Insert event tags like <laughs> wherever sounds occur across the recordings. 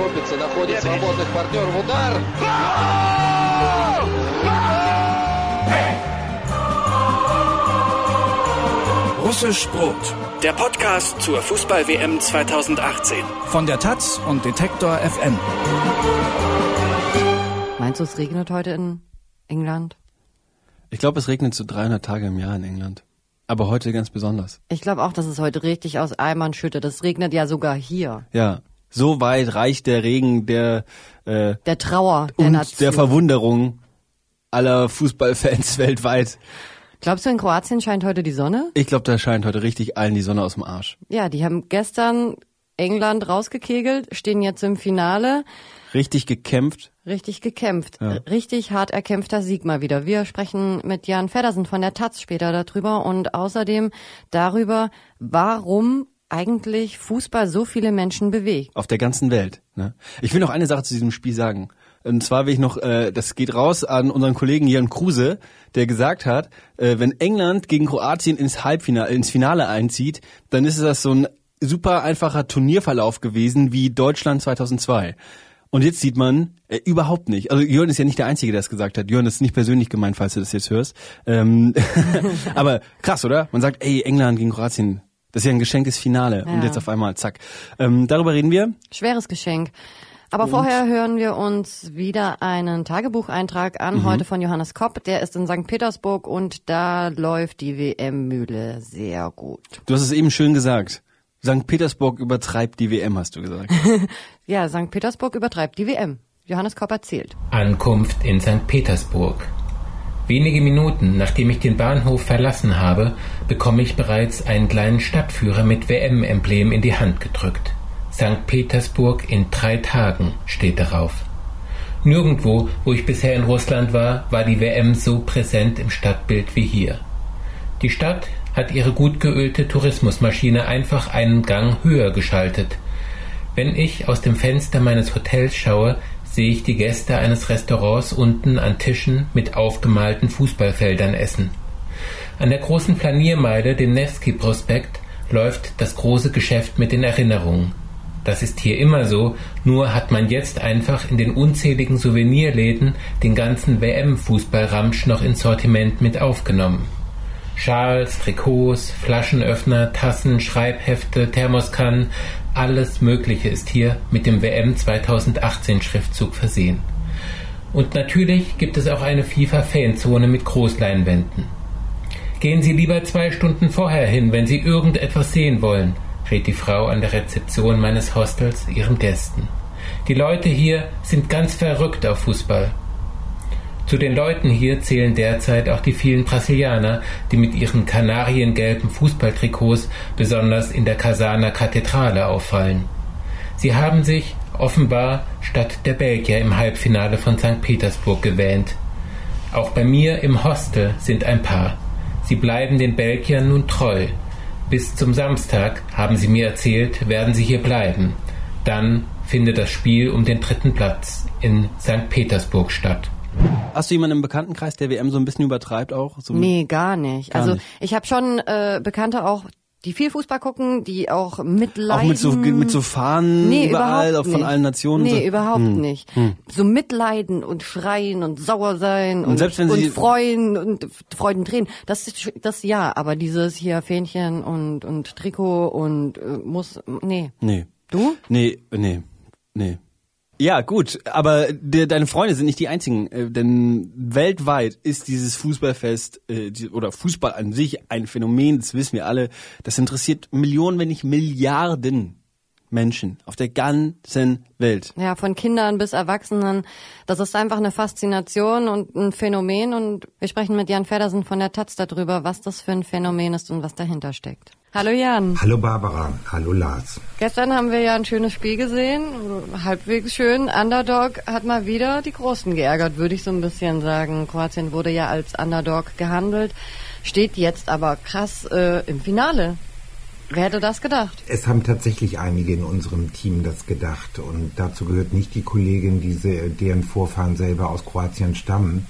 торопится, находит свободных партнеров. Удар! Russisch Brot. Der Podcast zur Fußball-WM 2018. Von der Taz und Detektor FM. Meinst du, es regnet heute in England? Ich glaube, es regnet so 300 Tage im Jahr in England. Aber heute ganz besonders. Ich glaube auch, dass es heute richtig aus Eimern schüttet. Es regnet ja sogar hier. Ja, so weit reicht der Regen der äh, Der Trauer der und Nation. der Verwunderung aller Fußballfans <laughs> weltweit. Glaubst du, in Kroatien scheint heute die Sonne? Ich glaube, da scheint heute richtig allen die Sonne aus dem Arsch. Ja, die haben gestern England rausgekegelt, stehen jetzt im Finale. Richtig gekämpft. Richtig gekämpft. Ja. Richtig hart erkämpfter Sieg mal wieder. Wir sprechen mit Jan Feddersen von der Taz später darüber und außerdem darüber, warum eigentlich Fußball so viele Menschen bewegt. Auf der ganzen Welt. Ne? Ich will noch eine Sache zu diesem Spiel sagen. Und zwar will ich noch, äh, das geht raus an unseren Kollegen Jan Kruse, der gesagt hat, äh, wenn England gegen Kroatien ins Halbfinale, ins Finale einzieht, dann ist das so ein super einfacher Turnierverlauf gewesen wie Deutschland 2002. Und jetzt sieht man äh, überhaupt nicht. Also Jörn ist ja nicht der Einzige, der das gesagt hat. Jörn das ist nicht persönlich gemeint, falls du das jetzt hörst. Ähm, <laughs> aber krass, oder? Man sagt, ey, England gegen Kroatien, das ist ja ein geschenktes Finale. Und Ja. jetzt auf einmal, zack. Ähm, darüber reden wir. Schweres Geschenk. Aber vorher hören wir uns wieder einen Tagebucheintrag an, heute von Johannes Kopp. Der ist in St. Petersburg und da läuft die WM-Mühle sehr gut. Du hast es eben schön gesagt. St. Petersburg übertreibt die WM, hast du gesagt. <laughs> Ja, St. Petersburg übertreibt die WM. Johannes Kopp erzählt. Ankunft in St. Petersburg. Wenige Minuten nachdem ich den Bahnhof verlassen habe, bekomme ich bereits einen kleinen Stadtführer mit WM-Emblem in die Hand gedrückt. St. Petersburg in drei Tagen steht darauf. Nirgendwo, wo ich bisher in Russland war, war die WM so präsent im Stadtbild wie hier. Die Stadt hat ihre gut geölte Tourismusmaschine einfach einen Gang höher geschaltet. Wenn ich aus dem Fenster meines Hotels schaue, sehe ich die Gäste eines Restaurants unten an Tischen mit aufgemalten Fußballfeldern essen. An der großen Planiermeile, dem Nevsky-Prospekt, läuft das große Geschäft mit den Erinnerungen. Das ist hier immer so, nur hat man jetzt einfach in den unzähligen Souvenirläden den ganzen WM-Fußballramsch noch ins Sortiment mit aufgenommen. Schals, Trikots, Flaschenöffner, Tassen, Schreibhefte, Thermoskannen, alles Mögliche ist hier mit dem WM 2018 Schriftzug versehen. Und natürlich gibt es auch eine FIFA-Fanzone mit Großleinwänden. Gehen Sie lieber zwei Stunden vorher hin, wenn Sie irgendetwas sehen wollen, rät die Frau an der Rezeption meines Hostels ihren Gästen. Die Leute hier sind ganz verrückt auf Fußball. Zu den Leuten hier zählen derzeit auch die vielen Brasilianer, die mit ihren kanariengelben Fußballtrikots besonders in der Kasaner Kathedrale auffallen. Sie haben sich offenbar statt der Belgier im Halbfinale von St. Petersburg gewähnt. Auch bei mir im Hostel sind ein paar. Sie bleiben den Belgiern nun treu. Bis zum Samstag, haben sie mir erzählt, werden sie hier bleiben. Dann findet das Spiel um den dritten Platz in St. Petersburg statt. Hast du jemanden im Bekanntenkreis, der WM so ein bisschen übertreibt auch? So Nee, gar nicht. Gar also nicht. ich habe schon äh, Bekannte auch, die viel Fußball gucken, die auch mitleiden. Auch mit so, mit so Fahnen Nee, überall, auch von nicht. allen Nationen. Nee, so. überhaupt Hm. nicht. So mitleiden und schreien und sauer sein und, Und selbst wenn sie- und freuen und Freudentränen. Das ist das ja, aber dieses hier Fähnchen und und Trikot und äh, muss nee. Nee. Du? Nee, nee, nee. Ja, gut, aber de, deine Freunde sind nicht die einzigen, äh, denn weltweit ist dieses Fußballfest äh, die, oder Fußball an sich ein Phänomen, das wissen wir alle. Das interessiert Millionen, wenn nicht Milliarden Menschen auf der ganzen Welt. Ja, von Kindern bis Erwachsenen. Das ist einfach eine Faszination und ein Phänomen und wir sprechen mit Jan Feddersen von der Taz darüber, was das für ein Phänomen ist und was dahinter steckt. Hallo Jan. Hallo Barbara, hallo Lars. Gestern haben wir ja ein schönes Spiel gesehen, halbwegs schön. Underdog hat mal wieder die Großen geärgert, würde ich so ein bisschen sagen. Kroatien wurde ja als Underdog gehandelt, steht jetzt aber krass äh, im Finale. Wer hätte das gedacht? Es haben tatsächlich einige in unserem Team das gedacht und dazu gehört nicht die Kollegin, die se- deren Vorfahren selber aus Kroatien stammen.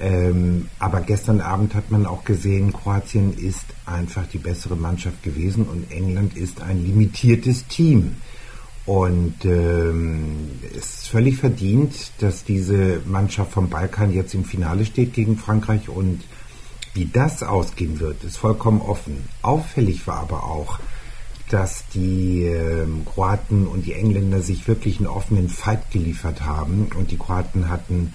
Ähm, aber gestern Abend hat man auch gesehen, Kroatien ist einfach die bessere Mannschaft gewesen und England ist ein limitiertes Team. Und ähm, es ist völlig verdient, dass diese Mannschaft vom Balkan jetzt im Finale steht gegen Frankreich und wie das ausgehen wird, ist vollkommen offen. Auffällig war aber auch, dass die äh, Kroaten und die Engländer sich wirklich einen offenen Fight geliefert haben und die Kroaten hatten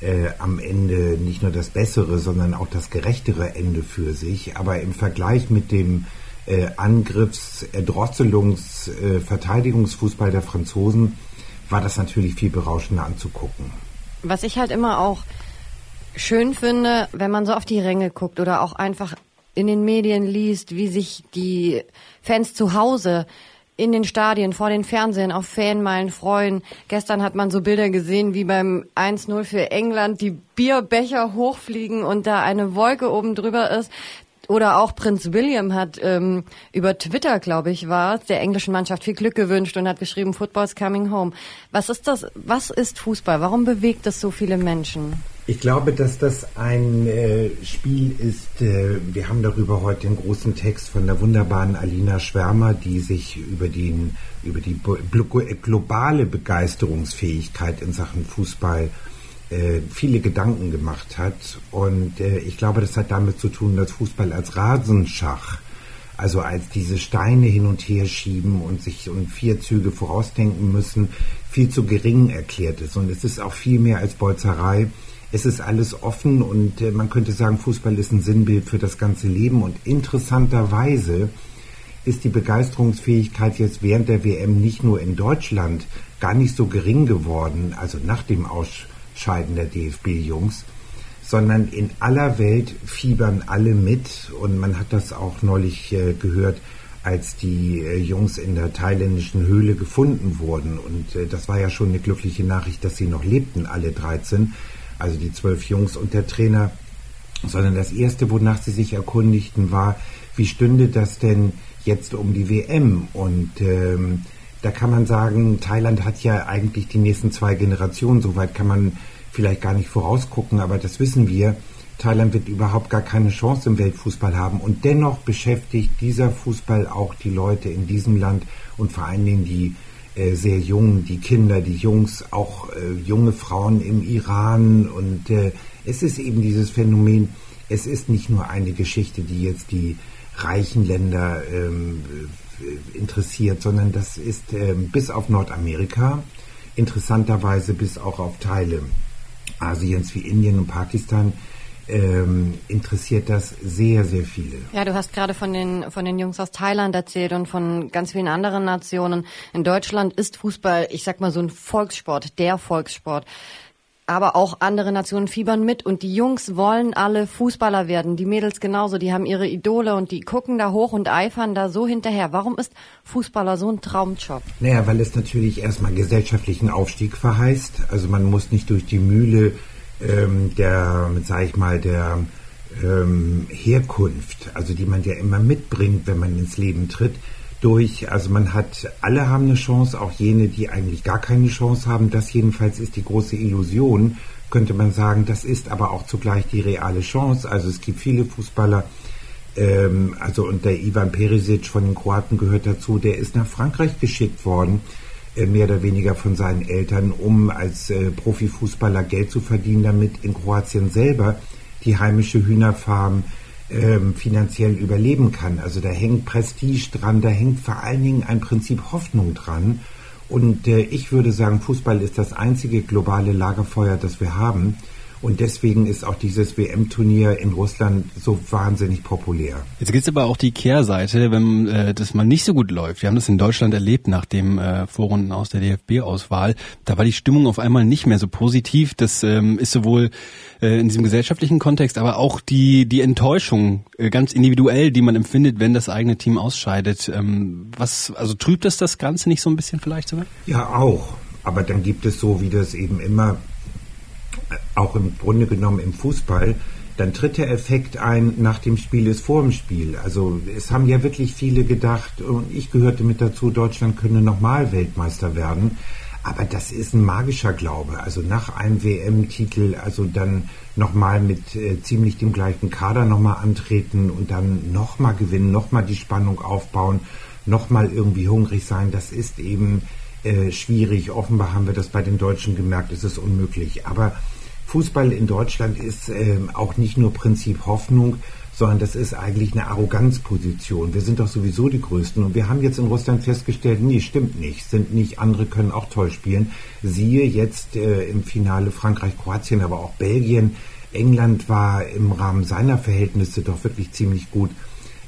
äh, am Ende nicht nur das bessere, sondern auch das gerechtere Ende für sich. Aber im Vergleich mit dem äh, Angriffs-, Erdrosselungs-, äh, Verteidigungsfußball der Franzosen war das natürlich viel berauschender anzugucken. Was ich halt immer auch schön finde, wenn man so auf die Ränge guckt oder auch einfach in den Medien liest, wie sich die Fans zu Hause in den Stadien, vor den Fernsehen, auf Fanmeilen freuen. Gestern hat man so Bilder gesehen, wie beim 1-0 für England die Bierbecher hochfliegen und da eine Wolke oben drüber ist. Oder auch Prinz William hat ähm, über Twitter, glaube ich, war der englischen Mannschaft viel Glück gewünscht und hat geschrieben, Football's coming home. Was ist das? Was ist Fußball? Warum bewegt es so viele Menschen? Ich glaube, dass das ein äh, Spiel ist. Äh, wir haben darüber heute einen großen Text von der wunderbaren Alina Schwärmer, die sich über, den, über die globale Begeisterungsfähigkeit in Sachen Fußball äh, viele Gedanken gemacht hat. Und ich glaube, das hat damit zu tun, dass Fußball als Rasenschach, also als diese Steine hin und her schieben und sich um vier Züge vorausdenken müssen, viel zu gering erklärt ist. Und es ist auch viel mehr als Bolzerei es ist alles offen und äh, man könnte sagen, Fußball ist ein Sinnbild für das ganze Leben. Und interessanterweise ist die Begeisterungsfähigkeit jetzt während der WM nicht nur in Deutschland gar nicht so gering geworden, also nach dem Ausscheiden der DFB-Jungs, sondern in aller Welt fiebern alle mit. Und man hat das auch neulich äh, gehört, als die äh, Jungs in der thailändischen Höhle gefunden wurden. Und das war ja schon eine glückliche Nachricht, dass sie noch lebten, alle 13 also die zwölf Jungs und der Trainer, sondern das Erste, wonach sie sich erkundigten, war, wie stünde das denn jetzt um die WM? Und ähm, da kann man sagen, Thailand hat ja eigentlich die nächsten zwei Generationen, soweit kann man vielleicht gar nicht vorausgucken, aber das wissen wir. Thailand wird überhaupt gar keine Chance im Weltfußball haben. Und dennoch beschäftigt dieser Fußball auch die Leute in diesem Land und vor allen Dingen die äh, sehr jung, die Kinder, die Jungs, auch äh, junge Frauen im Iran. Und äh, es ist eben dieses Phänomen, es ist nicht nur eine Geschichte, die jetzt die reichen Länder ähm, äh, interessiert, sondern das ist ähm, bis auf Nordamerika, interessanterweise bis auch auf Teile Asiens wie Indien und Pakistan ähm, interessiert das sehr, sehr viele. Ja, du hast gerade von den, von den Jungs aus Thailand erzählt und von ganz vielen anderen Nationen. In Deutschland ist Fußball, ich sag mal so ein Volkssport, der Volkssport. Aber auch andere Nationen fiebern mit und die Jungs wollen alle Fußballer werden, die Mädels genauso, die haben ihre Idole und die gucken da hoch und eifern da so hinterher. Warum ist Fußballer so ein Traumjob? Naja, weil es natürlich erstmal gesellschaftlichen Aufstieg verheißt. Also man muss nicht durch die Mühle ähm, der, sag ich mal, der ähm, Herkunft, also die man ja immer mitbringt, wenn man ins Leben tritt, durch, also man hat, alle haben eine Chance, auch jene, die eigentlich gar keine Chance haben. Das jedenfalls ist die große Illusion, könnte man sagen. Das ist aber auch zugleich die reale Chance. Also es gibt viele Fußballer, ähm, also und der Ivan Perisic von den Kroaten gehört dazu, der ist nach Frankreich geschickt worden mehr oder weniger von seinen Eltern, um als äh, Profifußballer Geld zu verdienen, damit in Kroatien selber die heimische Hühnerfarm ähm, finanziell überleben kann. Also da hängt Prestige dran, da hängt vor allen Dingen ein Prinzip Hoffnung dran. Und äh, ich würde sagen, Fußball ist das einzige globale Lagerfeuer, das wir haben. Und deswegen ist auch dieses WM-Turnier in Russland so wahnsinnig populär. Jetzt gibt es aber auch die Kehrseite, wenn äh, das mal nicht so gut läuft. Wir haben das in Deutschland erlebt nach dem äh, Vorrunden aus der DFB-Auswahl. Da war die Stimmung auf einmal nicht mehr so positiv. Das ähm, ist sowohl äh, in diesem gesellschaftlichen Kontext, aber auch die, die Enttäuschung äh, ganz individuell, die man empfindet, wenn das eigene Team ausscheidet. Ähm, was, also trübt das das Ganze nicht so ein bisschen vielleicht sogar? Ja, auch. Aber dann gibt es so, wie das eben immer auch im Grunde genommen im Fußball, dann tritt der Effekt ein, nach dem Spiel ist vor dem Spiel. Also es haben ja wirklich viele gedacht, und ich gehörte mit dazu, Deutschland könne nochmal Weltmeister werden. Aber das ist ein magischer Glaube. Also nach einem WM-Titel, also dann nochmal mit äh, ziemlich dem gleichen Kader nochmal antreten und dann nochmal gewinnen, nochmal die Spannung aufbauen, nochmal irgendwie hungrig sein. Das ist eben äh, schwierig. Offenbar haben wir das bei den Deutschen gemerkt, es ist unmöglich. Aber Fußball in Deutschland ist äh, auch nicht nur Prinzip Hoffnung, sondern das ist eigentlich eine Arroganzposition. Wir sind doch sowieso die Größten und wir haben jetzt in Russland festgestellt, nee, stimmt nicht, sind nicht, andere können auch toll spielen. Siehe jetzt äh, im Finale Frankreich, Kroatien, aber auch Belgien. England war im Rahmen seiner Verhältnisse doch wirklich ziemlich gut.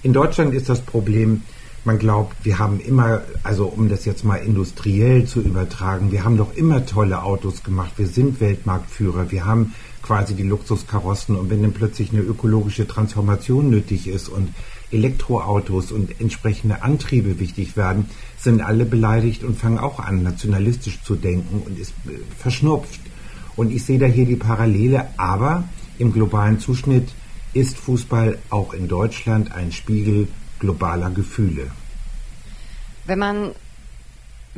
In Deutschland ist das Problem, man glaubt, wir haben immer, also um das jetzt mal industriell zu übertragen, wir haben doch immer tolle Autos gemacht, wir sind Weltmarktführer, wir haben quasi die Luxuskarossen. Und wenn dann plötzlich eine ökologische Transformation nötig ist und Elektroautos und entsprechende Antriebe wichtig werden, sind alle beleidigt und fangen auch an, nationalistisch zu denken und ist äh, verschnupft. Und ich sehe da hier die Parallele, aber im globalen Zuschnitt ist Fußball auch in Deutschland ein Spiegel globaler Gefühle. Wenn man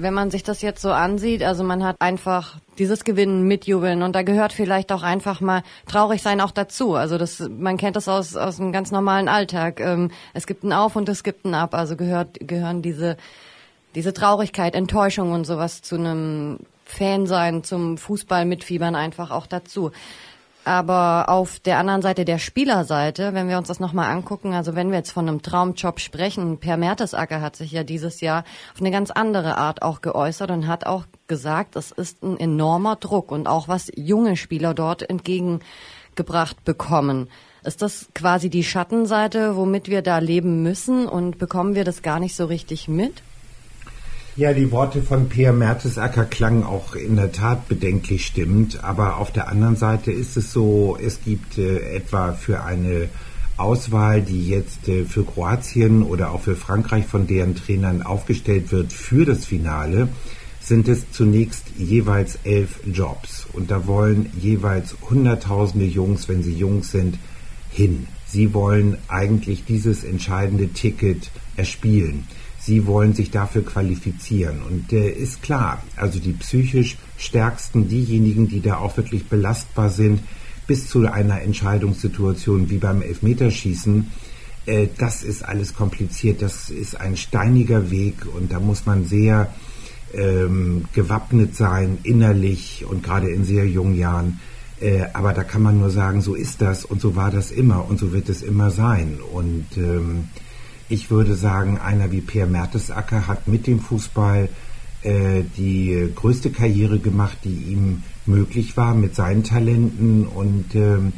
wenn man sich das jetzt so ansieht, also man hat einfach dieses Gewinnen mitjubeln und da gehört vielleicht auch einfach mal traurig sein auch dazu. Also das, man kennt das aus aus dem ganz normalen Alltag. Ähm, es gibt ein Auf und es gibt ein Ab. Also gehört gehören diese diese Traurigkeit, Enttäuschung und sowas zu einem Fan sein, zum Fußball mitfiebern einfach auch dazu. Aber auf der anderen Seite der Spielerseite, wenn wir uns das nochmal angucken, also wenn wir jetzt von einem Traumjob sprechen, Per Mertesacker hat sich ja dieses Jahr auf eine ganz andere Art auch geäußert und hat auch gesagt, es ist ein enormer Druck und auch was junge Spieler dort entgegengebracht bekommen. Ist das quasi die Schattenseite, womit wir da leben müssen und bekommen wir das gar nicht so richtig mit? Ja, die Worte von Peer Mertesacker klangen auch in der Tat bedenklich stimmt, aber auf der anderen Seite ist es so, es gibt äh, etwa für eine Auswahl, die jetzt äh, für Kroatien oder auch für Frankreich von deren Trainern aufgestellt wird für das Finale, sind es zunächst jeweils elf Jobs. Und da wollen jeweils Hunderttausende Jungs, wenn sie jung sind, hin. Sie wollen eigentlich dieses entscheidende Ticket erspielen. Sie wollen sich dafür qualifizieren. Und äh, ist klar, also die psychisch stärksten, diejenigen, die da auch wirklich belastbar sind, bis zu einer Entscheidungssituation wie beim Elfmeterschießen, äh, das ist alles kompliziert. Das ist ein steiniger Weg und da muss man sehr ähm, gewappnet sein, innerlich und gerade in sehr jungen Jahren. Äh, aber da kann man nur sagen, so ist das und so war das immer und so wird es immer sein. Und ähm, ich würde sagen, einer wie Per Mertesacker hat mit dem Fußball äh, die größte Karriere gemacht, die ihm möglich war mit seinen Talenten und ähm,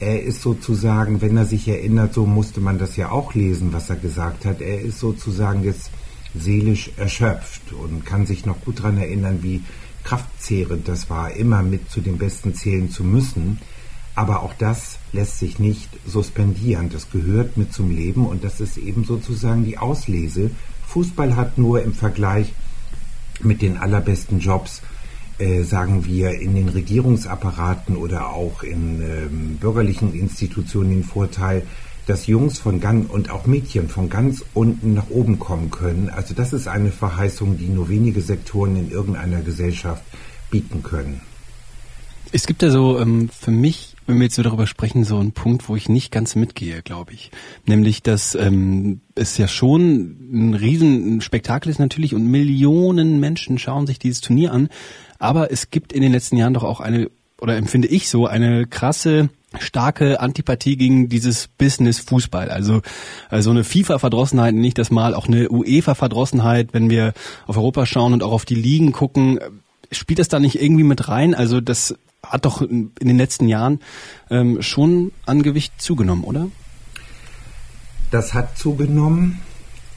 er ist sozusagen, wenn er sich erinnert, so musste man das ja auch lesen, was er gesagt hat, er ist sozusagen jetzt seelisch erschöpft und kann sich noch gut daran erinnern, wie kraftzehrend das war, immer mit zu den Besten zählen zu müssen. Aber auch das lässt sich nicht suspendieren. Das gehört mit zum Leben und das ist eben sozusagen die Auslese. Fußball hat nur im Vergleich mit den allerbesten Jobs, äh, sagen wir, in den Regierungsapparaten oder auch in ähm, bürgerlichen Institutionen den Vorteil, dass Jungs von ganz und auch Mädchen von ganz unten nach oben kommen können. Also das ist eine Verheißung, die nur wenige Sektoren in irgendeiner Gesellschaft bieten können. Es gibt ja so ähm, für mich, wenn wir jetzt so darüber sprechen, so einen Punkt, wo ich nicht ganz mitgehe, glaube ich. Nämlich, dass ähm, es ja schon ein riesen Spektakel ist natürlich und Millionen Menschen schauen sich dieses Turnier an. Aber es gibt in den letzten Jahren doch auch eine, oder empfinde ich so, eine krasse starke Antipathie gegen dieses Business Fußball. Also so eine FIFA-Verdrossenheit, nicht das Mal auch eine UEFA-Verdrossenheit, wenn wir auf Europa schauen und auch auf die Ligen gucken. Spielt das da nicht irgendwie mit rein? Also das hat doch in den letzten Jahren ähm, schon an Gewicht zugenommen, oder? Das hat zugenommen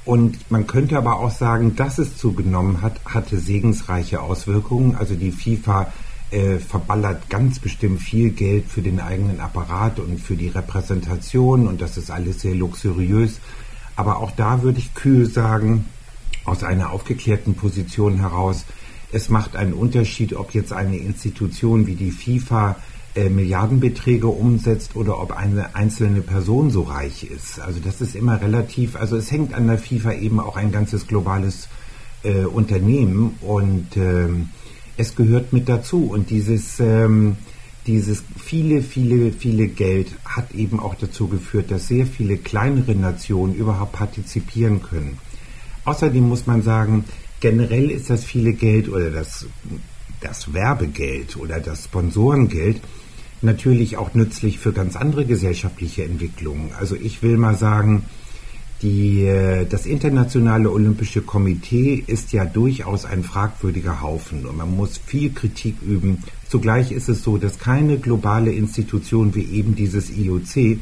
und man könnte aber auch sagen, dass es zugenommen hat, hatte segensreiche Auswirkungen. Also die FIFA äh, verballert ganz bestimmt viel Geld für den eigenen Apparat und für die Repräsentation und das ist alles sehr luxuriös. Aber auch da würde ich kühl sagen, aus einer aufgeklärten Position heraus, es macht einen Unterschied, ob jetzt eine Institution wie die FIFA äh, Milliardenbeträge umsetzt oder ob eine einzelne Person so reich ist. Also das ist immer relativ, also es hängt an der FIFA eben auch ein ganzes globales äh, Unternehmen und ähm, es gehört mit dazu. Und dieses, ähm, dieses viele, viele, viele Geld hat eben auch dazu geführt, dass sehr viele kleinere Nationen überhaupt partizipieren können. Außerdem muss man sagen, generell ist das viele Geld oder das, das Werbegeld oder das Sponsorengeld natürlich auch nützlich für ganz andere gesellschaftliche Entwicklungen. Also ich will mal sagen, die, äh, das Internationale Olympische Komitee ist ja durchaus ein fragwürdiger Haufen und man muss viel Kritik üben. Zugleich ist es so, dass keine globale Institution wie eben dieses IOC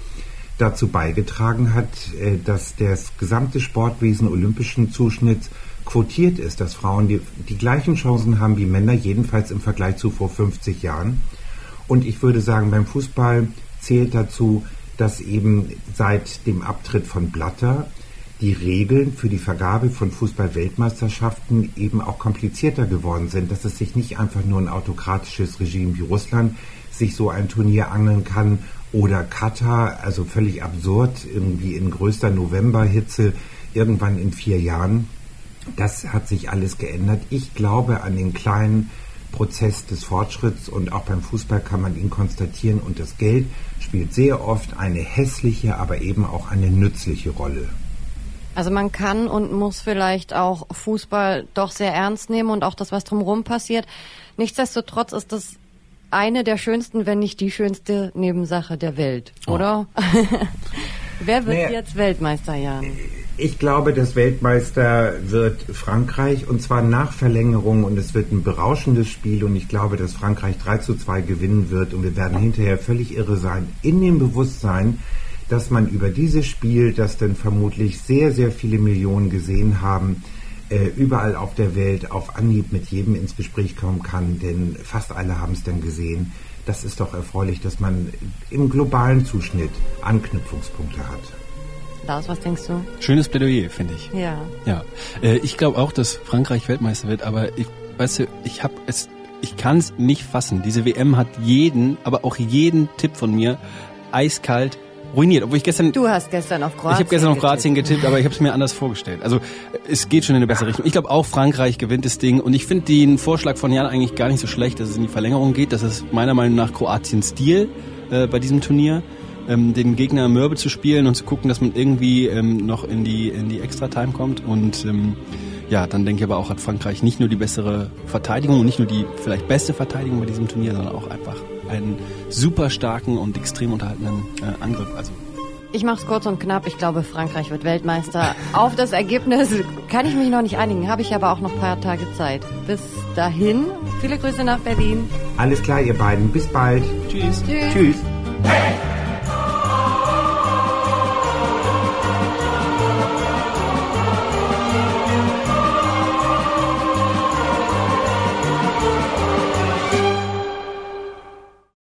dazu beigetragen hat, äh, dass das gesamte Sportwesen olympischen Zuschnitts quotiert ist, dass Frauen die, die gleichen Chancen haben wie Männer, jedenfalls im Vergleich zu vor 50 Jahren. Und ich würde sagen, beim Fußball zählt dazu, dass eben seit dem Abtritt von Blatter die Regeln für die Vergabe von Fußball-Weltmeisterschaften eben auch komplizierter geworden sind, dass es sich nicht einfach nur ein autokratisches Regime wie Russland sich so ein Turnier angeln kann oder Katar, also völlig absurd, irgendwie in größter Novemberhitze, irgendwann in vier Jahren. Das hat sich alles geändert. Ich glaube an den kleinen Prozess des Fortschritts und auch beim Fußball kann man ihn konstatieren und das Geld spielt sehr oft eine hässliche, aber eben auch eine nützliche Rolle. Also man kann und muss vielleicht auch Fußball doch sehr ernst nehmen und auch das, was drumherum passiert. Nichtsdestotrotz ist das eine der schönsten, wenn nicht die schönste Nebensache der Welt, oh. oder? Oh. <laughs> Wer wird naja, jetzt Weltmeister, Jan? Ich glaube, das Weltmeister wird Frankreich und zwar nach Verlängerung und es wird ein berauschendes Spiel und ich glaube, dass Frankreich 3 zu 2 gewinnen wird und wir werden hinterher völlig irre sein in dem Bewusstsein, dass man über dieses Spiel, das dann vermutlich sehr, sehr viele Millionen gesehen haben, äh, überall auf der Welt auf Anhieb mit jedem ins Gespräch kommen kann, denn fast alle haben es dann gesehen. Das ist doch erfreulich, dass man im globalen Zuschnitt Anknüpfungspunkte hat. Lars, was denkst du? Schönes Plädoyer, finde ich. Ja. Ja. Äh, ich glaube auch, dass Frankreich Weltmeister wird, aber ich, weißt du, ich habe es, ich kann es nicht fassen. Diese WM hat jeden, aber auch jeden Tipp von mir eiskalt ruiniert. Obwohl ich gestern. Du hast gestern auf Kroatien. Ich habe gestern auf Kroatien getippt, getippt aber ich habe es mir anders vorgestellt. Also es geht schon in eine bessere Richtung. Ich glaube auch Frankreich gewinnt das Ding und ich finde den Vorschlag von Jan eigentlich gar nicht so schlecht, dass es in die Verlängerung geht. Das ist meiner Meinung nach Kroatiens Stil äh, bei diesem Turnier ähm, den Gegner mürbe zu spielen und zu gucken, dass man irgendwie ähm, noch in die, in die Extra-Time kommt. Und ähm, ja, dann denke ich aber auch, hat Frankreich nicht nur die bessere Verteidigung und nicht nur die vielleicht beste Verteidigung bei diesem Turnier, sondern auch einfach einen super starken und extrem unterhaltenen äh, Angriff. Also ich mache es kurz und knapp. Ich glaube, Frankreich wird Weltmeister. Auf das Ergebnis kann ich mich noch nicht einigen, habe ich aber auch noch ein paar Tage Zeit. Bis dahin, viele Grüße nach Berlin. Alles klar, ihr beiden. Bis bald. Tschüss. Tschüss. Tschüss.